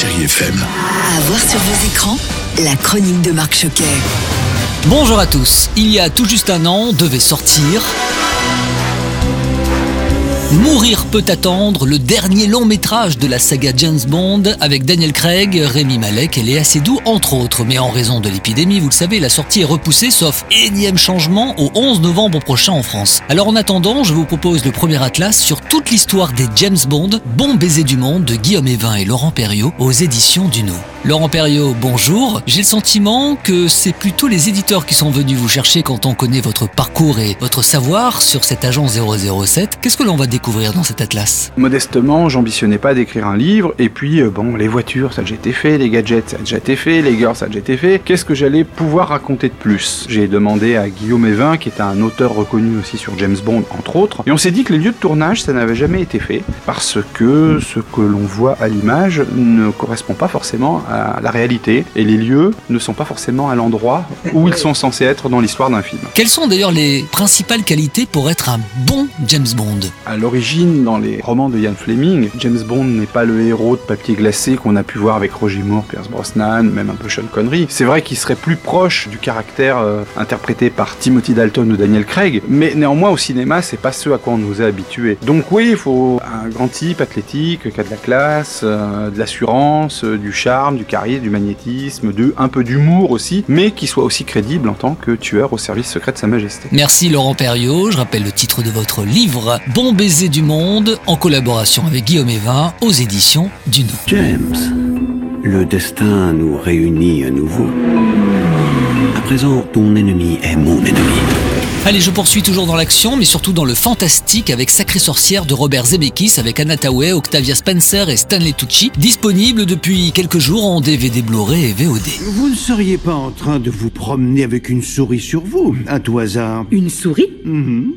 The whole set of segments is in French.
Chérie FM. À voir sur vos écrans, la chronique de Marc Choquet. Bonjour à tous. Il y a tout juste un an, devait sortir. Mourir peut attendre, le dernier long métrage de la saga James Bond avec Daniel Craig, Rémi Malek et Léa Seydoux entre autres. Mais en raison de l'épidémie, vous le savez, la sortie est repoussée sauf énième changement au 11 novembre prochain en France. Alors en attendant, je vous propose le premier atlas sur toute l'histoire des James Bond, Bon baiser du monde de Guillaume Evin et Laurent Perriot aux éditions Duno. Laurent Perriot, bonjour. J'ai le sentiment que c'est plutôt les éditeurs qui sont venus vous chercher quand on connaît votre parcours et votre savoir sur cet agent 007. Qu'est-ce que l'on va découvrir dans cet atlas? Modestement, j'ambitionnais pas d'écrire un livre, et puis euh, bon, les voitures, ça a déjà été fait, les gadgets, ça a déjà été fait, les girls, ça a déjà été fait. Qu'est-ce que j'allais pouvoir raconter de plus? J'ai demandé à Guillaume Evin, qui est un auteur reconnu aussi sur James Bond, entre autres, et on s'est dit que les lieux de tournage, ça n'avait jamais été fait, parce que ce que l'on voit à l'image ne correspond pas forcément à la réalité, et les lieux ne sont pas forcément à l'endroit où ils sont censés être dans l'histoire d'un film. Quelles sont d'ailleurs les principales qualités pour être un bon James Bond? À l'origine, dans les romans de Ian Fleming, James Bond n'est pas le héros de papier glacé qu'on a pu voir avec Roger Moore, Pierce Brosnan, même un peu Sean Connery. C'est vrai qu'il serait plus proche du caractère euh, interprété par Timothy Dalton ou Daniel Craig, mais néanmoins au cinéma, c'est pas ce à quoi on nous a habitués. Donc oui, il faut un grand type athlétique, qui a de la classe, euh, de l'assurance, euh, du charme, du charisme, du magnétisme, de un peu d'humour aussi, mais qui soit aussi crédible en tant que tueur au service secret de Sa Majesté. Merci Laurent Perriot, je rappelle le titre de votre livre Bon baiser du monde en collaboration avec Guillaume Evin aux éditions Duno. James, le destin nous réunit à nouveau. À présent, ton ennemi est mon ennemi. Allez, je poursuis toujours dans l'action, mais surtout dans le fantastique avec Sacré Sorcière de Robert Zemeckis avec Anna Tawai, Octavia Spencer et Stanley Tucci, disponible depuis quelques jours en DVD Blu-ray et VOD. Vous ne seriez pas en train de vous promener avec une souris sur vous, à tout hasard? Une souris? Mhm.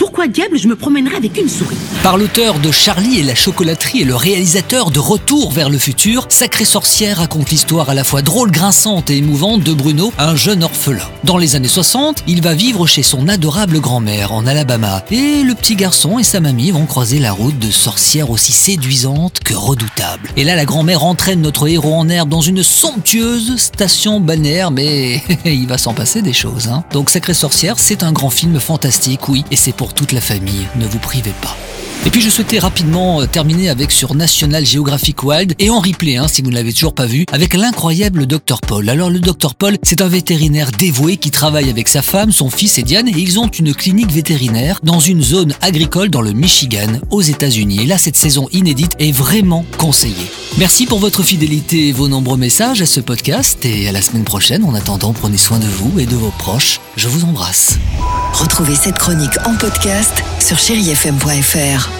Pourquoi diable je me promènerais avec une souris Par l'auteur de Charlie et la chocolaterie et le réalisateur de Retour vers le futur, Sacré Sorcière raconte l'histoire à la fois drôle, grinçante et émouvante de Bruno, un jeune orphelin. Dans les années 60, il va vivre chez son adorable grand-mère en Alabama et le petit garçon et sa mamie vont croiser la route de sorcières aussi séduisantes que redoutables. Et là, la grand-mère entraîne notre héros en herbe dans une somptueuse station balnéaire, mais il va s'en passer des choses. Hein. Donc Sacré Sorcière, c'est un grand film fantastique, oui, et c'est pour toute la famille. Ne vous privez pas. Et puis je souhaitais rapidement euh, terminer avec sur National Geographic Wild et en replay, hein, si vous ne l'avez toujours pas vu, avec l'incroyable Dr Paul. Alors le Dr Paul, c'est un vétérinaire dévoué qui travaille avec sa femme, son fils et Diane, et ils ont une clinique vétérinaire dans une zone agricole dans le Michigan, aux États-Unis. Et là, cette saison inédite est vraiment conseillée. Merci pour votre fidélité et vos nombreux messages à ce podcast et à la semaine prochaine. En attendant, prenez soin de vous et de vos proches. Je vous embrasse. Retrouvez cette chronique en podcast sur chérifm.fr.